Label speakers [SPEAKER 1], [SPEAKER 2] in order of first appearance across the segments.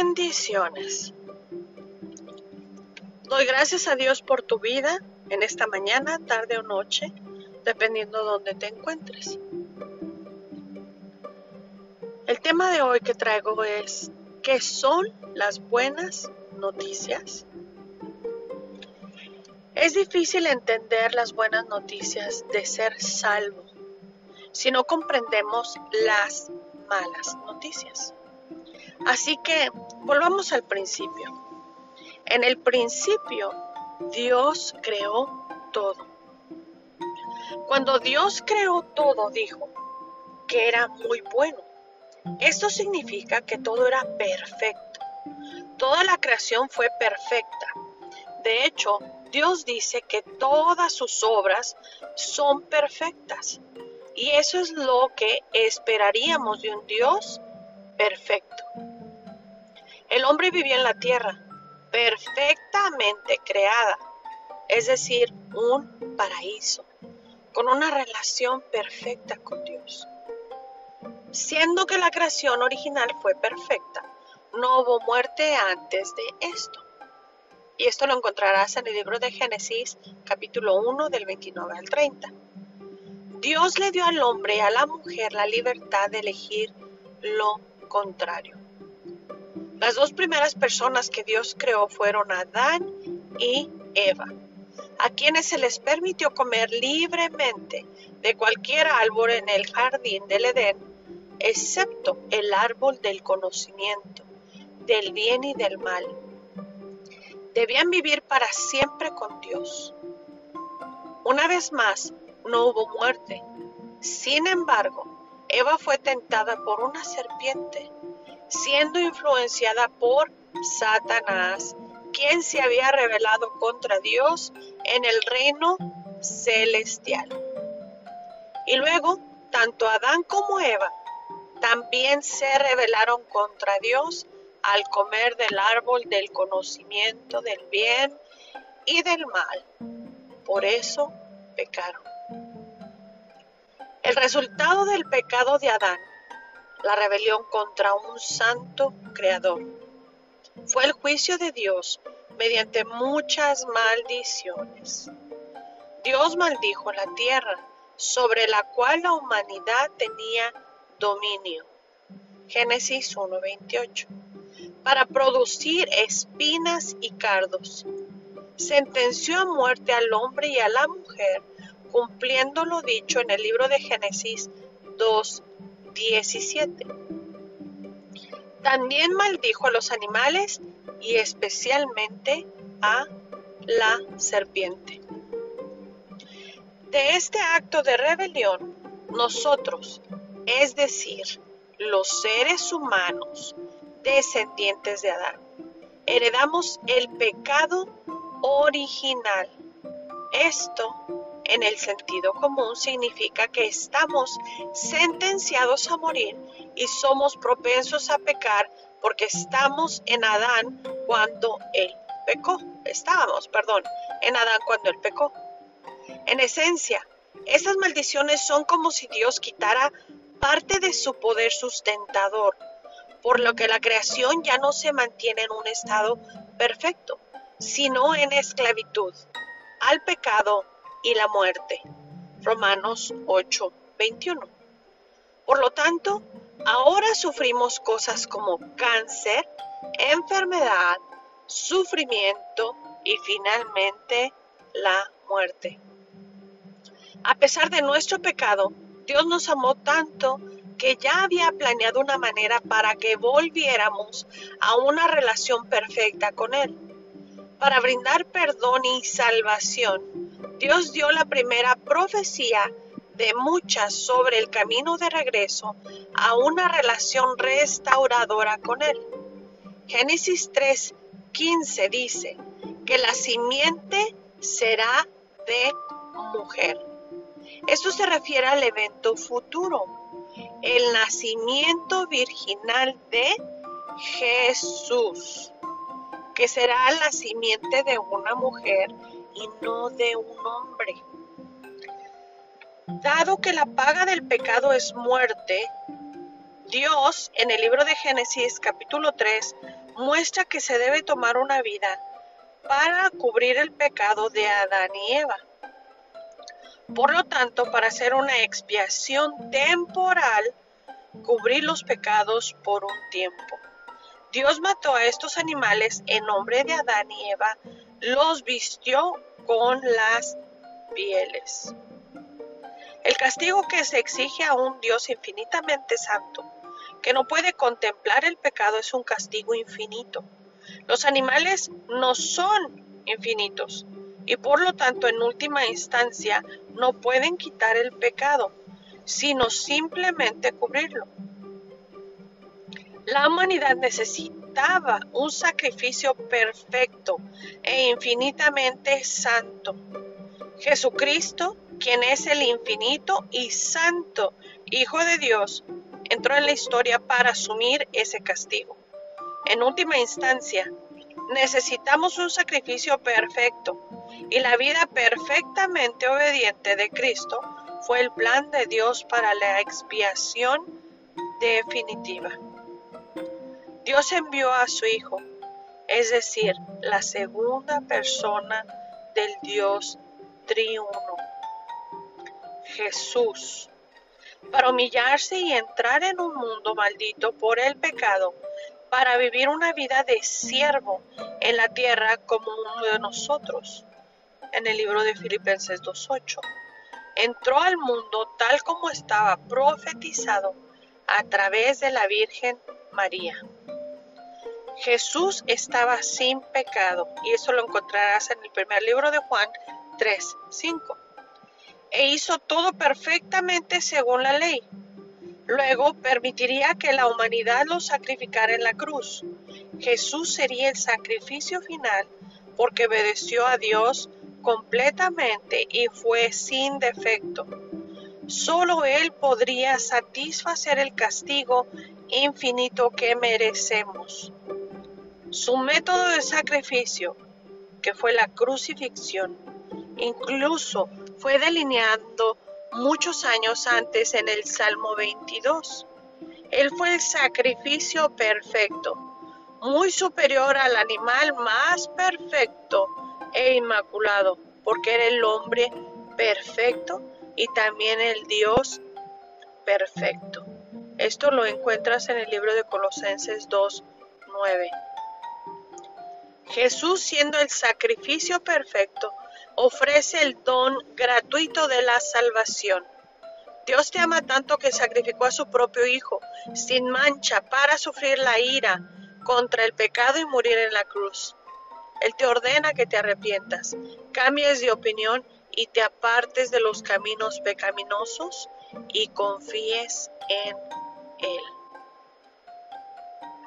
[SPEAKER 1] Bendiciones. Doy gracias a Dios por tu vida en esta mañana, tarde o noche, dependiendo de dónde te encuentres. El tema de hoy que traigo es ¿qué son las buenas noticias? Es difícil entender las buenas noticias de ser salvo si no comprendemos las malas noticias. Así que volvamos al principio. En el principio Dios creó todo. Cuando Dios creó todo, dijo que era muy bueno. Esto significa que todo era perfecto. Toda la creación fue perfecta. De hecho, Dios dice que todas sus obras son perfectas. Y eso es lo que esperaríamos de un Dios perfecto. El hombre vivía en la tierra, perfectamente creada, es decir, un paraíso, con una relación perfecta con Dios. Siendo que la creación original fue perfecta, no hubo muerte antes de esto. Y esto lo encontrarás en el libro de Génesis capítulo 1 del 29 al 30. Dios le dio al hombre y a la mujer la libertad de elegir lo contrario. Las dos primeras personas que Dios creó fueron Adán y Eva, a quienes se les permitió comer libremente de cualquier árbol en el jardín del Edén, excepto el árbol del conocimiento, del bien y del mal. Debían vivir para siempre con Dios. Una vez más, no hubo muerte. Sin embargo, Eva fue tentada por una serpiente, siendo influenciada por Satanás, quien se había rebelado contra Dios en el reino celestial. Y luego, tanto Adán como Eva también se rebelaron contra Dios al comer del árbol del conocimiento del bien y del mal. Por eso pecaron. El resultado del pecado de Adán, la rebelión contra un santo creador, fue el juicio de Dios mediante muchas maldiciones. Dios maldijo la tierra sobre la cual la humanidad tenía dominio. Génesis 1:28. Para producir espinas y cardos. Sentenció a muerte al hombre y a la mujer cumpliendo lo dicho en el libro de Génesis 2.17. También maldijo a los animales y especialmente a la serpiente. De este acto de rebelión, nosotros, es decir, los seres humanos descendientes de Adán, heredamos el pecado original. Esto en el sentido común significa que estamos sentenciados a morir y somos propensos a pecar porque estamos en Adán cuando él pecó. Estábamos, perdón, en Adán cuando él pecó. En esencia, esas maldiciones son como si Dios quitara parte de su poder sustentador, por lo que la creación ya no se mantiene en un estado perfecto, sino en esclavitud al pecado y la muerte. Romanos 8, 21. Por lo tanto, ahora sufrimos cosas como cáncer, enfermedad, sufrimiento y finalmente la muerte. A pesar de nuestro pecado, Dios nos amó tanto que ya había planeado una manera para que volviéramos a una relación perfecta con Él. Para brindar perdón y salvación, Dios dio la primera profecía de muchas sobre el camino de regreso a una relación restauradora con Él. Génesis 3:15 dice que la simiente será de mujer. Esto se refiere al evento futuro, el nacimiento virginal de Jesús, que será la simiente de una mujer y no de un hombre. Dado que la paga del pecado es muerte, Dios en el libro de Génesis capítulo 3 muestra que se debe tomar una vida para cubrir el pecado de Adán y Eva. Por lo tanto, para hacer una expiación temporal, cubrir los pecados por un tiempo. Dios mató a estos animales en nombre de Adán y Eva, los vistió con las pieles. El castigo que se exige a un Dios infinitamente santo, que no puede contemplar el pecado, es un castigo infinito. Los animales no son infinitos y por lo tanto en última instancia no pueden quitar el pecado, sino simplemente cubrirlo. La humanidad un sacrificio perfecto e infinitamente santo. Jesucristo, quien es el infinito y santo Hijo de Dios, entró en la historia para asumir ese castigo. En última instancia, necesitamos un sacrificio perfecto y la vida perfectamente obediente de Cristo fue el plan de Dios para la expiación definitiva. Dios envió a su Hijo, es decir, la segunda persona del Dios triuno, Jesús, para humillarse y entrar en un mundo maldito por el pecado, para vivir una vida de siervo en la tierra como uno de nosotros. En el libro de Filipenses 2.8. Entró al mundo tal como estaba profetizado a través de la Virgen María. Jesús estaba sin pecado y eso lo encontrarás en el primer libro de Juan 3, 5. E hizo todo perfectamente según la ley. Luego permitiría que la humanidad lo sacrificara en la cruz. Jesús sería el sacrificio final porque obedeció a Dios completamente y fue sin defecto. Solo Él podría satisfacer el castigo infinito que merecemos. Su método de sacrificio, que fue la crucifixión, incluso fue delineando muchos años antes en el Salmo 22. Él fue el sacrificio perfecto, muy superior al animal más perfecto e inmaculado, porque era el hombre perfecto y también el Dios perfecto. Esto lo encuentras en el libro de Colosenses 2, 9. Jesús, siendo el sacrificio perfecto, ofrece el don gratuito de la salvación. Dios te ama tanto que sacrificó a su propio Hijo sin mancha para sufrir la ira contra el pecado y morir en la cruz. Él te ordena que te arrepientas, cambies de opinión y te apartes de los caminos pecaminosos y confíes en Él.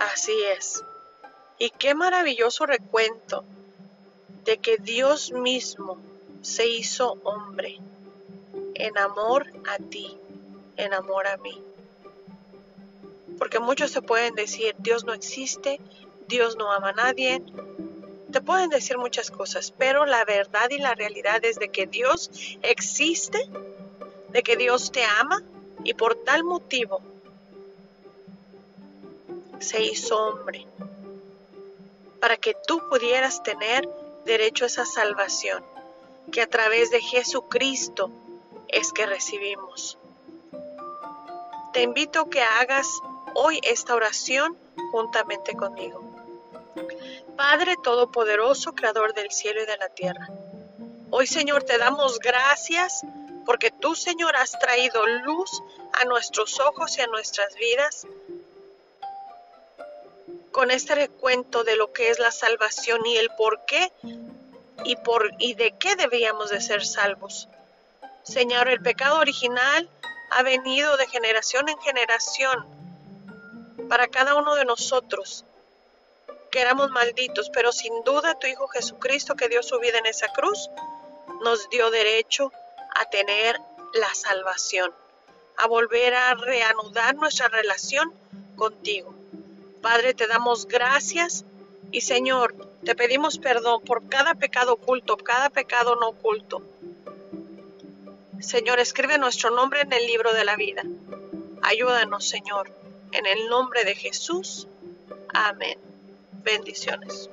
[SPEAKER 1] Así es. Y qué maravilloso recuento de que Dios mismo se hizo hombre en amor a ti, en amor a mí. Porque muchos te pueden decir, Dios no existe, Dios no ama a nadie. Te pueden decir muchas cosas, pero la verdad y la realidad es de que Dios existe, de que Dios te ama y por tal motivo se hizo hombre para que tú pudieras tener derecho a esa salvación que a través de Jesucristo es que recibimos. Te invito a que hagas hoy esta oración juntamente conmigo. Padre Todopoderoso, Creador del cielo y de la tierra. Hoy Señor te damos gracias porque tú Señor has traído luz a nuestros ojos y a nuestras vidas con este recuento de lo que es la salvación y el por qué y, por, y de qué debíamos de ser salvos. Señor, el pecado original ha venido de generación en generación para cada uno de nosotros, que éramos malditos, pero sin duda tu Hijo Jesucristo que dio su vida en esa cruz, nos dio derecho a tener la salvación, a volver a reanudar nuestra relación contigo. Padre, te damos gracias y Señor, te pedimos perdón por cada pecado oculto, cada pecado no oculto. Señor, escribe nuestro nombre en el libro de la vida. Ayúdanos, Señor, en el nombre de Jesús. Amén. Bendiciones.